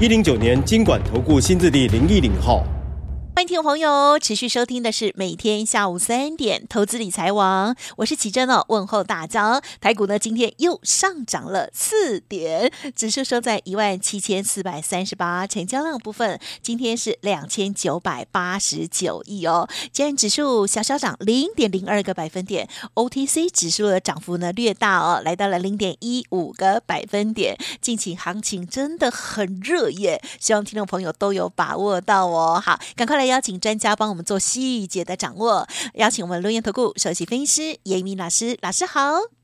一零九年金管投顾新字第零一零号。欢迎听众朋友持续收听的是每天下午三点投资理财王，我是奇珍哦，问候大家。台股呢今天又上涨了四点，指数收在一万七千四百三十八，成交量部分今天是两千九百八十九亿哦。今天指数小小涨零点零二个百分点，OTC 指数的涨幅呢略大哦，来到了零点一五个百分点。近期行情真的很热耶，希望听众朋友都有把握到哦。好，赶快来。邀请专家帮我们做细节的掌握，邀请我们录音投顾首席分析师严一鸣老师，老师好。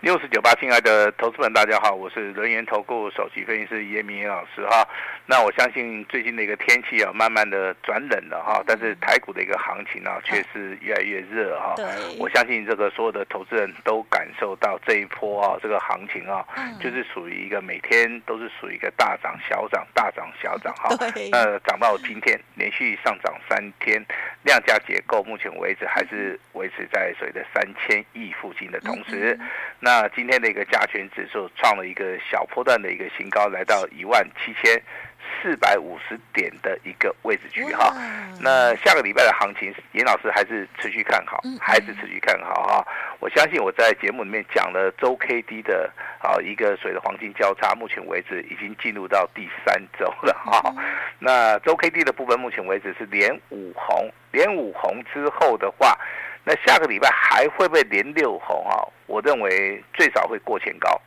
六十九八，亲爱的投资们，大家好，我是轮研投顾首席分析师严一民老师哈。那我相信最近的一个天气啊，慢慢的转冷了哈，但是台股的一个行情啊，却是越来越热哈。对。我相信这个所有的投资人都感受到这一波啊，这个行情啊，就是属于一个每天都是属于一个大涨小涨、大涨小涨哈。对。呃，涨到今天连续上涨三天，量价结构目前为止还是维持在所谓的三千亿附近的同时。那那今天的一个加权指数创了一个小波段的一个新高，来到一万七千四百五十点的一个位置区哈。那下个礼拜的行情，严老师还是持续看好，还是持续看好哈。我相信我在节目里面讲了周 K D 的啊一个水的黄金交叉，目前为止已经进入到第三周了哈。那周 K D 的部分，目前为止是连五红，连五红之后的话。那下个礼拜还会不会连六红啊？我认为最少会过前高，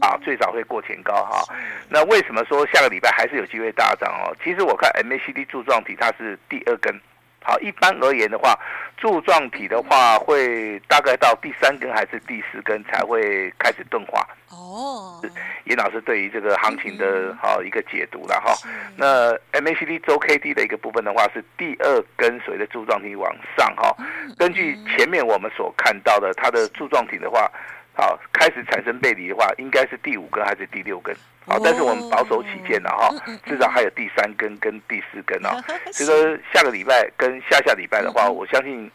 啊，最早会过前高哈。那为什么说下个礼拜还是有机会大涨哦？其实我看 MACD 柱状体它是第二根。好，一般而言的话，柱状体的话会大概到第三根还是第四根才会开始钝化。哦，严老师对于这个行情的哈一个解读了哈。那 MACD 周 K D 的一个部分的话是第二根随着柱状体往上哈。根据前面我们所看到的，它的柱状体的话。好，开始产生背离的话，应该是第五根还是第六根？好，但是我们保守起见了哈，至少还有第三根跟第四根啊。所以说下个礼拜跟下下礼拜的话，我相信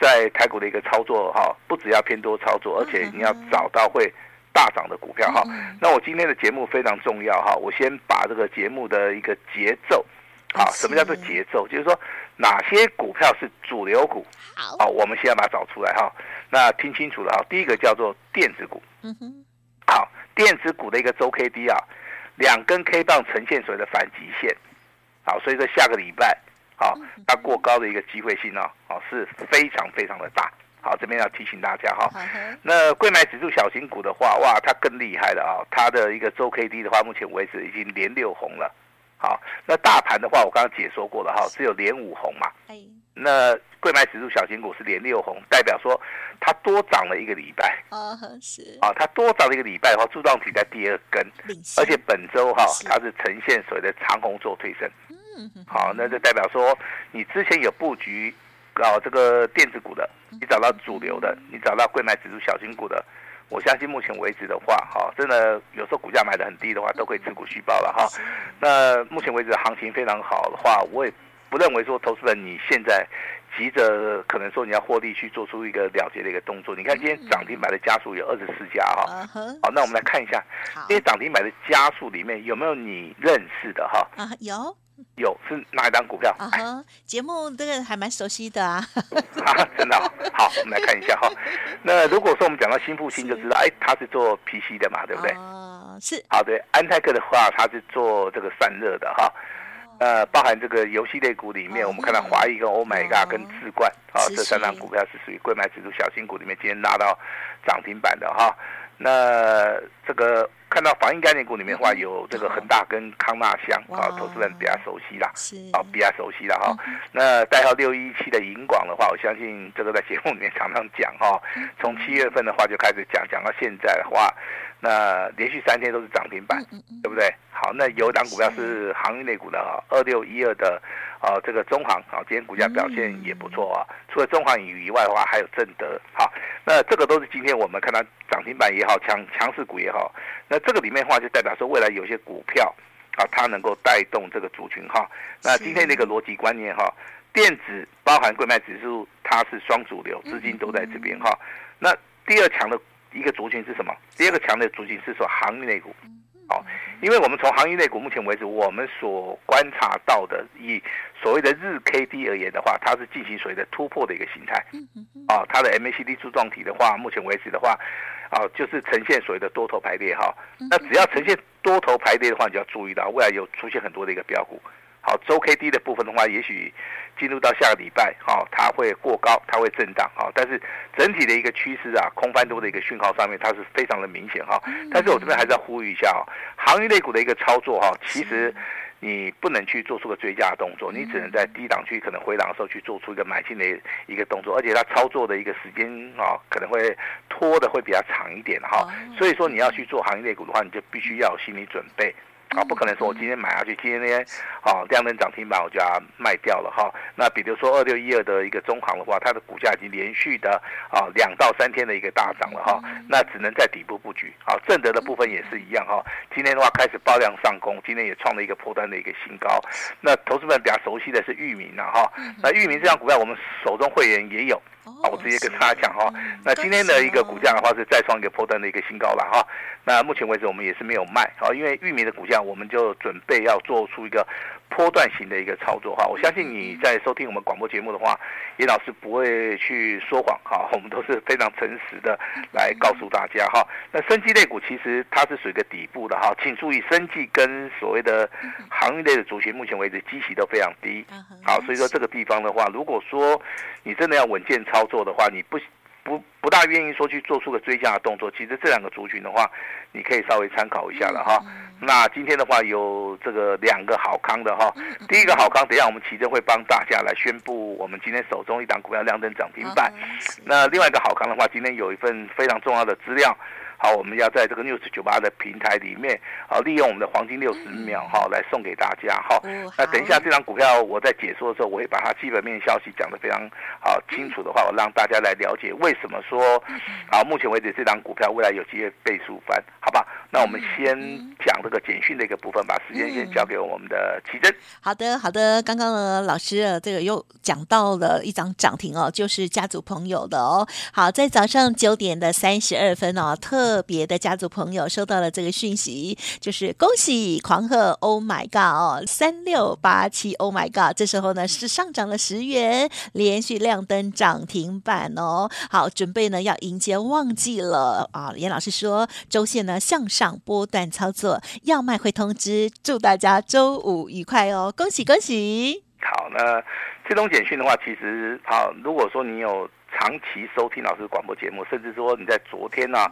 在台股的一个操作哈，不只要偏多操作，而且你要找到会大涨的股票哈。那我今天的节目非常重要哈，我先把这个节目的一个节奏，好，什么叫做节奏？就是说哪些股票是主流股？好，我们现在把它找出来哈。那听清楚了哈，第一个叫做电子股，嗯哼，好，电子股的一个周 K D 啊，两根 K 棒呈现所谓的反极线，好，所以说下个礼拜，好，它过高的一个机会性呢，好，是非常非常的大，好，这边要提醒大家哈，那贵买指数小型股的话，哇，它更厉害了啊，它的一个周 K D 的话，目前为止已经连六红了，好，那大盘的话，我刚刚解说过了哈，只有连五红嘛，那。柜买指数小型股是连六红，代表说它多涨了一个礼拜。啊，是啊，它多涨了一个礼拜的话，柱状体在第二根，而且本周哈它是呈现所谓的长红做推升。嗯，好，那就代表说你之前有布局搞这个电子股的，你找到主流的，你找到柜买指数小型股的，我相信目前为止的话，哈，真的有时候股价买的很低的话，都可以持股续报了哈。那目前为止行情非常好的话，我也不认为说投资人你现在。急着可能说你要获利去做出一个了结的一个动作。你看今天涨停板的家数有二十四家哈，好，那我们来看一下，这些涨停板的家数里面有没有你认识的哈？啊，有，有是哪一档股票？啊哈，节目这个还蛮熟悉的啊。啊，真的好，我们来看一下哈。那如果说我们讲到新复兴，就知道哎，他是做 PC 的嘛，对不对？哦，是。好，对，安泰克的话，他是做这个散热的哈。呃，包含这个游戏类股里面，我们看到华谊跟 Oh My God 跟智冠啊，这三档股票是属于贵买指数小型股里面今天拉到涨停板的哈。那这个看到防疫概念股里面的话，有这个恒大跟康纳香啊，投资人比较熟悉啦，啊，比较熟悉了哈。那代号六一七的银广的话，我相信这个在节目里面常常讲哈，从七月份的话就开始讲，讲到现在的话。那连续三天都是涨停板，对不对？好，那有一档股票是。航运类股的啊，二六一二的啊，这个中航啊，今天股价表现也不错啊。除了中航以外的话，还有正德。好，那这个都是今天我们看到涨停板也好，强强势股也好。那这个里面的话，就代表说未来有些股票啊，它能够带动这个族群哈。那今天那个逻辑观念哈，电子包含柜卖指数，它是双主流，资金都在这边哈。那第二强的。一个族群是什么？第二个强的族群是说航运类股，好，因为我们从行业类股目前为止，我们所观察到的，以所谓的日 K D 而言的话，它是进行所谓的突破的一个形态，啊，它的 M A C D 柱状体的话，目前为止的话，啊，就是呈现所谓的多头排列哈。那只要呈现多头排列的话，你就要注意到未来有出现很多的一个标股。好，周 K D 的部分的话，也许进入到下个礼拜，哈，它会过高，它会震荡，哈，但是整体的一个趋势啊，空翻多的一个讯号上面，它是非常的明显，哈。但是我这边还是要呼吁一下啊，航运类股的一个操作，哈，其实你不能去做出个追加的动作，你只能在低档区可能回档的时候去做出一个买进的一个动作，而且它操作的一个时间啊，可能会拖的会比较长一点，哈。所以说你要去做行业类股的话，你就必须要有心理准备。啊，不可能说我今天买下去，今天那天啊量能涨停板我就要卖掉了哈。那比如说二六一二的一个中行的话，它的股价已经连续的啊两到三天的一个大涨了哈。那只能在底部布局。啊，正德的部分也是一样哈。今天的话开始爆量上攻，今天也创了一个破端的一个新高。那投资们比较熟悉的是裕民了哈。那裕民这张股票我们手中会员也有。好，我直接跟大家讲哈，那今天的一个股价的话是再创一个破段的一个新高了哈。那目前为止我们也是没有卖，好，因为玉米的股价我们就准备要做出一个。波段型的一个操作哈，我相信你在收听我们广播节目的话，严老师不会去说谎哈，我们都是非常诚实的来告诉大家哈。那生技类股其实它是属于一个底部的哈，请注意生技跟所谓的航运类的族群，目前为止基期都非常低，好，所以说这个地方的话，如果说你真的要稳健操作的话，你不。不不大愿意说去做出个追加的动作，其实这两个族群的话，你可以稍微参考一下了哈。那今天的话有这个两个好康的哈，第一个好康，等一下我们奇正会帮大家来宣布我们今天手中一档股票亮灯涨停板。那另外一个好康的话，今天有一份非常重要的资料。好，我们要在这个 News 九八的平台里面，好，利用我们的黄金六十秒，哈，来送给大家，哈。那等一下这张股票我在解说的时候，我会把它基本面消息讲得非常好清楚的话，我让大家来了解为什么说，好，目前为止这张股票未来有机会倍数翻，好吧？那我们先讲这个简讯的一个部分，把时间先交给我们的奇珍。好的，好的，刚刚呢，老师这个又讲到了一张涨停哦，就是家族朋友的哦。好，在早上九点的三十二分哦，特特别的家族朋友收到了这个讯息，就是恭喜狂贺，Oh my God，三六八七，Oh my God，这时候呢是上涨了十元，连续亮灯涨停板哦。好，准备呢要迎接旺季了啊！严老师说，周线呢向上波段操作，要卖会通知，祝大家周五愉快哦，恭喜恭喜！好，那这种简讯的话，其实好，如果说你有长期收听老师广播节目，甚至说你在昨天呢、啊。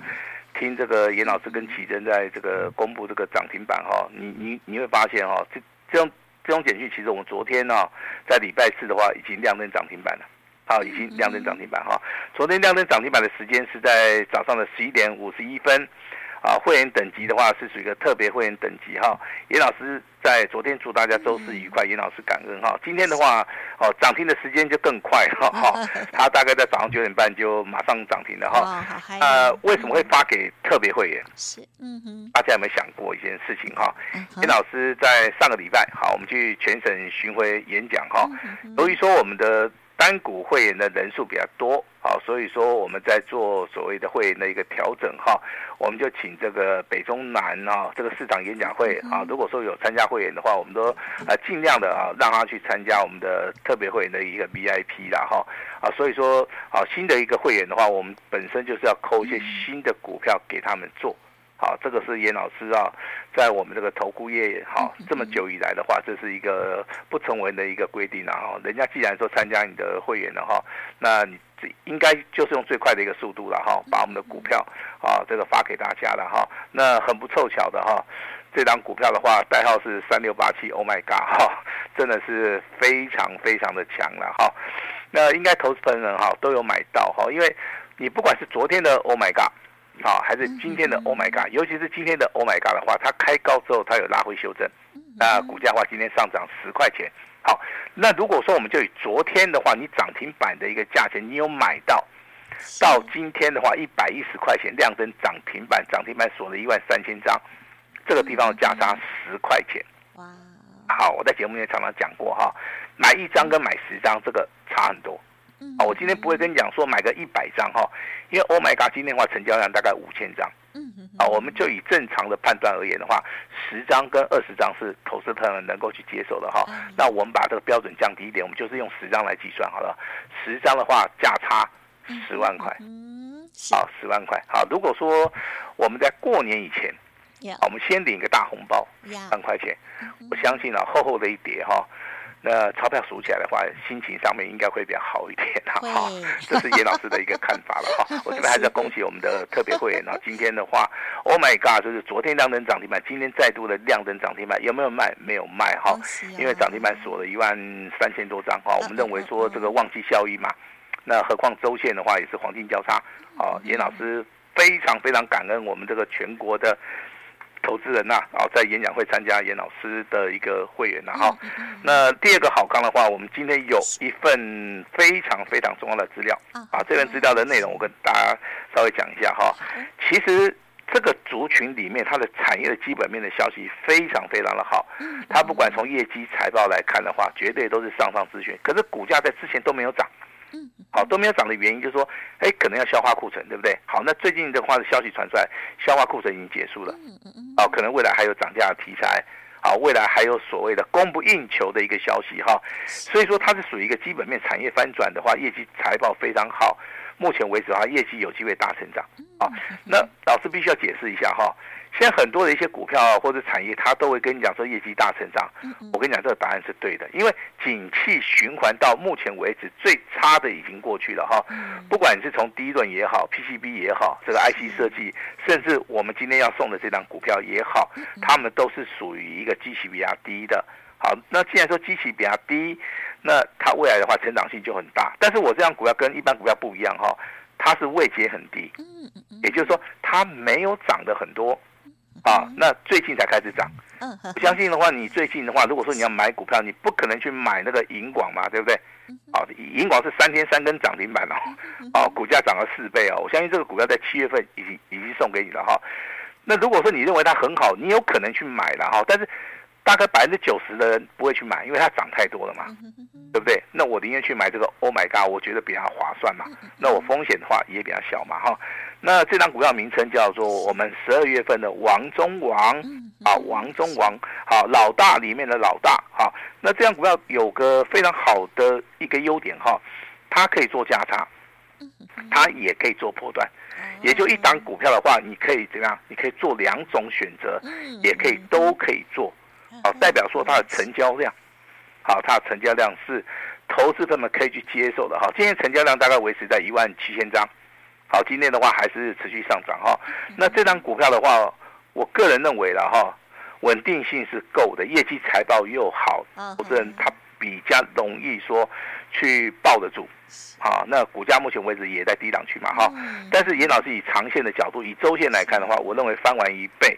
听这个严老师跟奇珍在这个公布这个涨停板哈，你你你会发现哈，这这种这种简讯其实我们昨天呢，在礼拜四的话已经亮灯涨停板了，好，已经亮灯涨停板哈。昨天亮灯涨停板的时间是在早上的十一点五十一分。啊，会员等级的话是属于一个特别会员等级哈。严老师在昨天祝大家周四愉快，严老师感恩哈。今天的话，哦，涨停的时间就更快哈，哈，他大概在早上九点半就马上涨停了哈。呃，为什么会发给特别会员？是，嗯哼。大家有没有想过一件事情哈？严老师在上个礼拜，好，我们去全省巡回演讲哈。由于说我们的单股会员的人数比较多，好，所以说我们在做所谓的会员的一个调整哈，我们就请这个北中南啊这个市场演讲会啊，如果说有参加会员的话，我们都啊尽量的啊让他去参加我们的特别会员的一个 VIP 啦哈啊，所以说啊新的一个会员的话，我们本身就是要扣一些新的股票给他们做。好，这个是严老师啊，在我们这个投顾业好这么久以来的话，这是一个不成文的一个规定啊。哈，人家既然说参加你的会员了哈，那你应该就是用最快的一个速度了哈，把我们的股票啊这个发给大家了哈。那很不凑巧的哈，这张股票的话代号是三六八七，Oh my God 哈，真的是非常非常的强了哈。那应该投资朋友们哈都有买到哈，因为你不管是昨天的 Oh my God。好，还是今天的 Oh my God，尤其是今天的 Oh my God 的话，它开高之后，它有拉回修正，那股价的话今天上涨十块钱。好，那如果说我们就以昨天的话，你涨停板的一个价钱，你有买到，到今天的话一百一十块钱，亮灯涨停板，涨停板锁了一万三千张，这个地方的价差十块钱。哇，好，我在节目里面常常讲过哈，买一张跟买十张这个差很多。啊，我今天不会跟你讲说买个一百张哈，因为 Oh my God，今天的话成交量大概五千张。嗯嗯。啊，我们就以正常的判断而言的话，十张跟二十张是投资朋友能够去接受的哈。那我们把这个标准降低一点，我们就是用十张来计算好了。十张的话价差十万块。嗯。好，十万块。好，如果说我们在过年以前，我们先领一个大红包，万块钱，我相信啊，厚厚的一叠哈。那钞票数起来的话，心情上面应该会比较好一点哈。好，这是严老师的一个看法了哈。我这边还是要恭喜我们的特别会员啊。今天的话，Oh my God，就是昨天亮灯涨停板，今天再度的亮灯涨停板，有没有卖？没有卖哈，因为涨停板锁了一万三千多张哈。我们认为说这个旺季效益嘛，那何况周线的话也是黄金交叉。好，严老师非常非常感恩我们这个全国的。投资人呐，啊，在演讲会参加严老师的一个会员呐，哈。那第二个好康的话，我们今天有一份非常非常重要的资料啊。这份资料的内容，我跟大家稍微讲一下哈。其实这个族群里面，它的产业的基本面的消息非常非常的好。它不管从业绩财报来看的话，绝对都是上上之选。可是股价在之前都没有涨。好，都没有涨的原因就是说，哎，可能要消化库存，对不对？好，那最近的话的消息传出来，消化库存已经结束了。嗯嗯嗯好，可能未来还有涨价的题材，好，未来还有所谓的供不应求的一个消息哈。所以说它是属于一个基本面产业翻转的话，业绩财报非常好。目前为止的话，业绩有机会大成长。好，那老师必须要解释一下哈。现在很多的一些股票啊，或者产业，它都会跟你讲说业绩大成长。我跟你讲，这个答案是对的，因为景气循环到目前为止最差的已经过去了哈。不管你是从第一轮也好，PCB 也好，这个 IC 设计，甚至我们今天要送的这档股票也好，他们都是属于一个基期比较低的。好，那既然说基期比较低，那它未来的话成长性就很大。但是我这档股票跟一般股票不一样哈，它是位阶很低，也就是说它没有涨得很多。啊，那最近才开始涨。相信的话，你最近的话，如果说你要买股票，你不可能去买那个银广嘛，对不对？啊，银广是三天三根涨停板哦，啊，股价涨了四倍哦。我相信这个股票在七月份已经已经送给你了哈。那如果说你认为它很好，你有可能去买了哈，但是。大概百分之九十的人不会去买，因为它涨太多了嘛，对不对？那我宁愿去买这个 Oh my God，我觉得比较划算嘛。那我风险的话也比较小嘛，哈。那这张股票名称叫做我们十二月份的王中王啊，王中王，好，老大里面的老大，好。那这张股票有个非常好的一个优点哈，它可以做价差，它也可以做波段，也就一档股票的话，你可以怎么样？你可以做两种选择，也可以都可以做。好，代表说它的成交量，好，它的成交量是投资者们可以去接受的哈。今天成交量大概维持在一万七千张，好，今天的话还是持续上涨哈。那这张股票的话，我个人认为了哈，稳定性是够的，业绩财报又好，投资人他比较容易说去抱得住，好，那股价目前为止也在低档区嘛哈。但是严老师以长线的角度，以周线来看的话，我认为翻完一倍，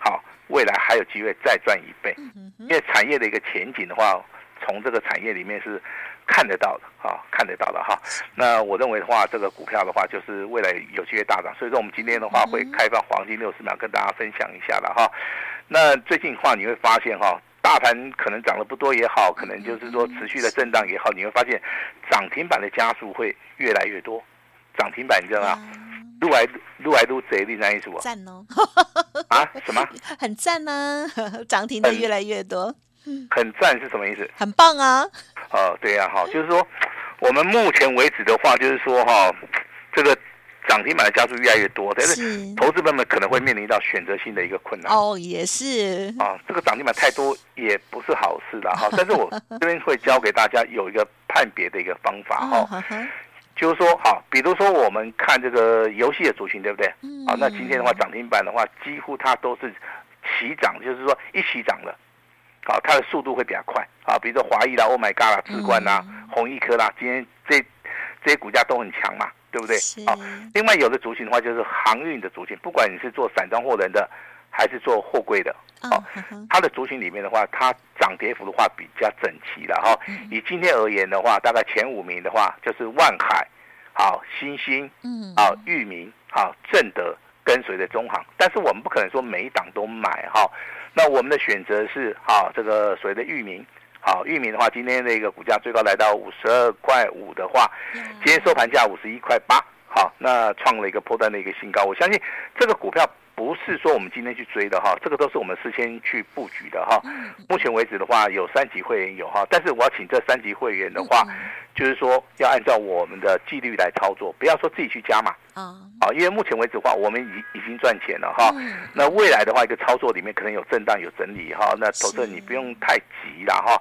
好。未来还有机会再赚一倍，因为产业的一个前景的话，从这个产业里面是看得到的啊，看得到的哈。那我认为的话，这个股票的话，就是未来有机会大涨。所以说，我们今天的话会开放黄金六十秒跟大家分享一下了哈。那最近的话，你会发现哈，大盘可能涨得不多也好，可能就是说持续的震荡也好，你会发现涨停板的加速会越来越多。涨停板你知道吗？撸来撸来撸贼，你那意思不？赞哦！啊？什么？很赞呢、啊，涨停的越来越多。很赞是什么意思？很棒啊！哦，对呀，哈，就是说，我们目前为止的话，就是说哈，这个涨停板的家数越来越多，但是投资者们可能会面临到选择性的一个困难。哦，也是啊，这个涨停板太多也不是好事的哈。但是我这边会教给大家有一个判别的一个方法哈，就是说好，比如说我们看这个游戏的族群，对不对？啊，那今天的话涨停板的话，几乎它都是齐涨，就是说一起涨了。啊，它的速度会比较快啊，比如说华谊啦、Oh My God 啦、智冠啦、弘毅科啦，今天这这些股价都很强嘛，对不对？啊，另外有的族群的话就是航运的族群，不管你是做散装货轮的，还是做货柜的，哦，它的族群里面的话，它涨跌幅的话比较整齐了哈。以今天而言的话，大概前五名的话就是万海、好新兴、嗯，好裕民、好正德跟随着中航，但是我们不可能说每一档都买哈。那我们的选择是啊，这个所谓的域名，好域名的话，今天的一个股价最高来到五十二块五的话，今天收盘价五十一块八，好，那创了一个破断的一个新高。我相信这个股票不是说我们今天去追的哈，这个都是我们事先去布局的哈。目前为止的话，有三级会员有哈，但是我要请这三级会员的话。就是说，要按照我们的纪律来操作，不要说自己去加嘛啊。好，因为目前为止的话，我们已已经赚钱了哈。那未来的话，一个操作里面可能有震荡、有整理哈。那投资你不用太急了哈。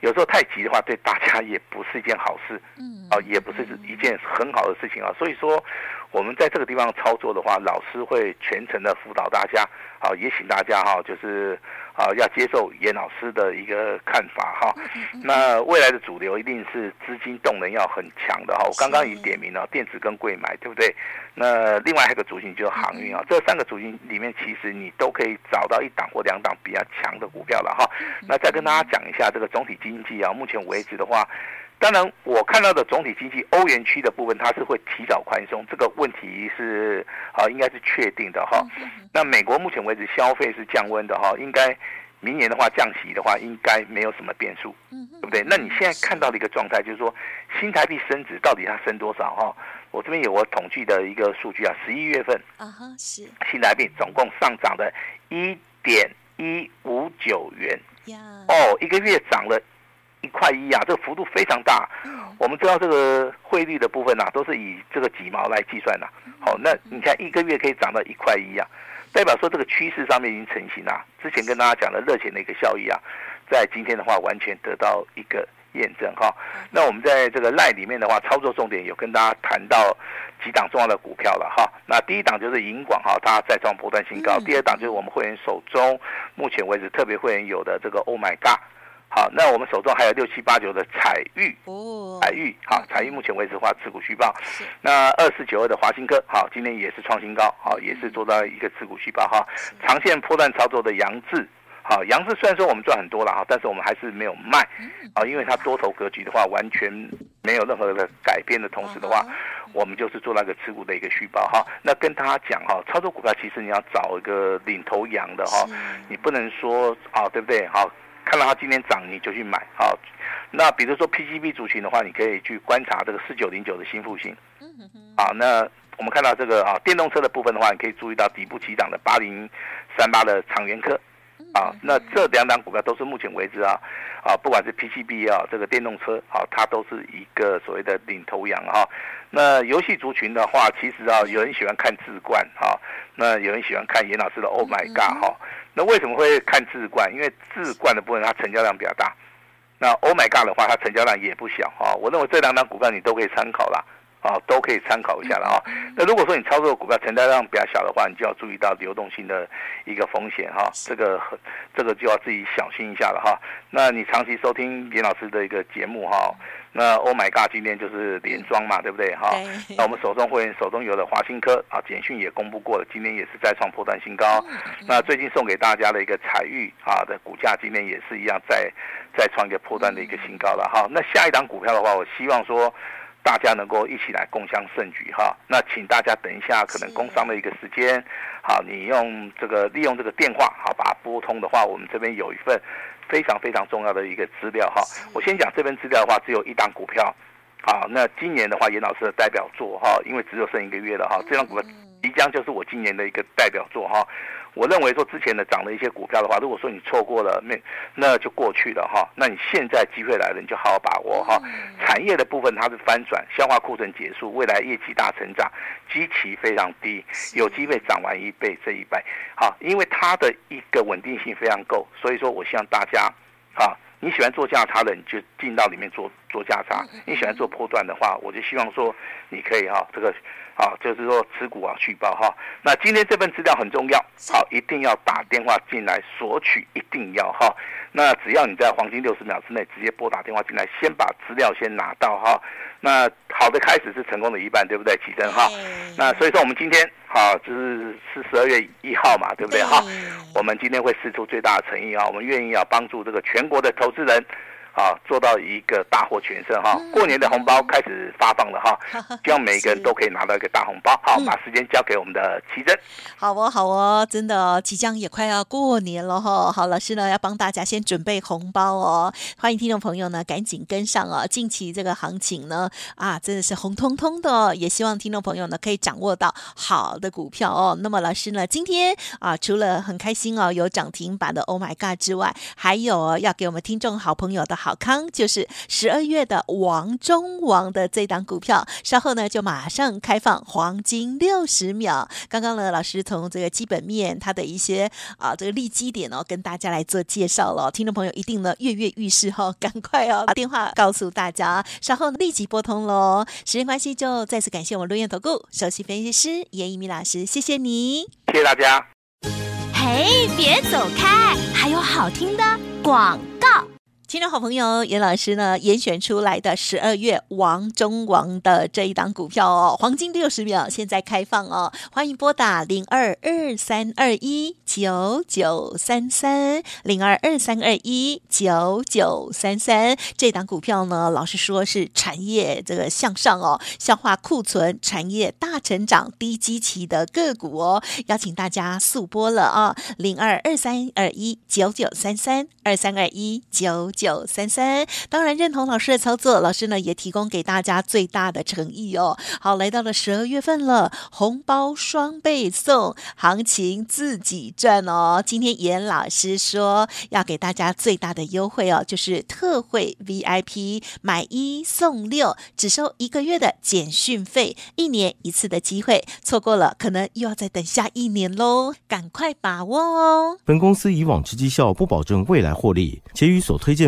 有时候太急的话，对大家也不是一件好事。嗯。啊，也不是一件很好的事情啊。所以说，我们在这个地方操作的话，老师会全程的辅导大家。好，也请大家哈，就是。啊，要接受严老师的一个看法哈。那未来的主流一定是资金动能要很强的哈。我刚刚已经点名了电子跟柜买，对不对？那另外还有一个族群就是航运啊。这三个族群里面，其实你都可以找到一档或两档比较强的股票了哈。那再跟大家讲一下这个总体经济啊，目前为止的话。当然，我看到的总体经济，欧元区的部分它是会提早宽松，这个问题是啊，应该是确定的哈。那美国目前为止消费是降温的哈，应该明年的话降息的话，应该没有什么变数，对不对？那你现在看到的一个状态就是说，新台币升值到底它升多少哈？我这边有我统计的一个数据啊，十一月份啊哈是新台币总共上涨了一点一五九元，哦，一个月涨了。一块一啊，这个幅度非常大。我们知道这个汇率的部分啊，都是以这个几毛来计算的。好，那你看一个月可以涨到一块一啊，代表说这个趋势上面已经成型了。之前跟大家讲的热钱的一个效益啊，在今天的话完全得到一个验证哈。那我们在这个 LINE 里面的话，操作重点有跟大家谈到几档重要的股票了哈。那第一档就是银广哈，它再创波段新高。第二档就是我们会员手中目前为止特别会员有的这个 Oh My God。好，那我们手中还有六七八九的彩玉哦，采钰好，彩玉目前为止的话持股续报。那二四九二的华新科好，今天也是创新高，好，也是做到一个持股续报哈。长线波段操作的杨志好，杨志虽然说我们赚很多了哈，但是我们还是没有卖啊，因为它多头格局的话完全没有任何的改变的同时的话，我们就是做那个持股的一个续报哈。那跟大家讲哈，操作股票其实你要找一个领头羊的哈，你不能说啊，对不对？好。看到它今天涨，你就去买好。那比如说 PCB 族群的话，你可以去观察这个四九零九的新复兴。啊，那我们看到这个啊，电动车的部分的话，你可以注意到底部起涨的八零三八的长源科。啊，那这两档股票都是目前为止啊，啊，不管是 PCB 啊，这个电动车啊，它都是一个所谓的领头羊哈。那游戏族群的话，其实啊，有人喜欢看智冠哈，那有人喜欢看严老师的 Oh My God 哈。那为什么会看智冠？因为智冠的部分它成交量比较大，那 Oh My God 的话，它成交量也不小啊。我认为这两档股票你都可以参考啦，啊，都可以参考一下了啊。那如果说你操作的股票成交量比较小的话，你就要注意到流动性的一个风险哈，这个这个就要自己小心一下了哈。那你长期收听严老师的一个节目哈。那 Oh my God，今天就是连庄嘛，对不对？哈，那我们手中会员手中有的华新科啊，简讯也公布过了，今天也是再创破断新高。那最近送给大家的一个彩玉啊的股价，今天也是一样再再创一个破断的一个新高了哈。那下一档股票的话，我希望说大家能够一起来共襄盛举哈。那请大家等一下，可能工商的一个时间，好，你用这个利用这个电话好把它拨通的话，我们这边有一份。非常非常重要的一个资料哈，我先讲这份资料的话，只有一档股票，啊，那今年的话，严老师的代表作哈，因为只有剩一个月了哈，这档股票即将就是我今年的一个代表作哈，我认为说之前的涨的一些股票的话，如果说你错过了，那那就过去了哈。那你现在机会来了，你就好好把握哈。产业的部分它是翻转，消化库存结束，未来业绩大成长，基期非常低，有机会涨完一倍这一倍。好，因为它的一个稳定性非常够，所以说我希望大家，哈，你喜欢做价差的，你就进到里面做做价差；你喜欢做波段的话，我就希望说你可以哈这个。好，就是说持股啊，续报哈。那今天这份资料很重要，好，一定要打电话进来索取，一定要哈。那只要你在黄金六十秒之内直接拨打电话进来，先把资料先拿到哈。那好的开始是成功的一半，对不对？起身哈。那所以说我们今天好，就是是十二月一号嘛，对不对哈？我们今天会试出最大的诚意啊，我们愿意要帮助这个全国的投资人。啊，做到一个大获全胜哈！过年的红包开始发放了哈，希望每一个人都可以拿到一个大红包。好，把时间交给我们的奇珍。好哦，好哦，真的哦，即将也快要过年了哈。好，老师呢要帮大家先准备红包哦。欢迎听众朋友呢赶紧跟上哦。近期这个行情呢啊真的是红彤彤的哦，也希望听众朋友呢可以掌握到好的股票哦。那么老师呢今天啊除了很开心哦有涨停板的 Oh My God 之外，还有要给我们听众好朋友的好。好康就是十二月的王中王的这档股票，稍后呢就马上开放黄金六十秒。刚刚呢，老师从这个基本面，它的一些啊这个利基点哦，跟大家来做介绍了。听众朋友一定呢跃跃欲试哈，赶快哦把电话告诉大家，稍后立即拨通喽。时间关系，就再次感谢我们伦元投顾首席分析师严一鸣老师，谢谢你，谢谢大家。嘿，别走开，还有好听的广告。听众好朋友，颜老师呢严选出来的十二月王中王的这一档股票哦，黄金六十秒现在开放哦，欢迎拨打零二二三二一九九三三零二二三二一九九三三。这档股票呢，老实说是产业这个向上哦，消化库存，产业大成长，低基期的个股哦，邀请大家速拨了啊，零二二三二一九九三三二三二一九。九三三，当然认同老师的操作，老师呢也提供给大家最大的诚意哦。好，来到了十二月份了，红包双倍送，行情自己赚哦。今天严老师说要给大家最大的优惠哦，就是特惠 VIP 买一送六，只收一个月的简讯费，一年一次的机会，错过了可能又要再等下一年喽，赶快把握哦。本公司以往之绩效不保证未来获利，且与所推荐。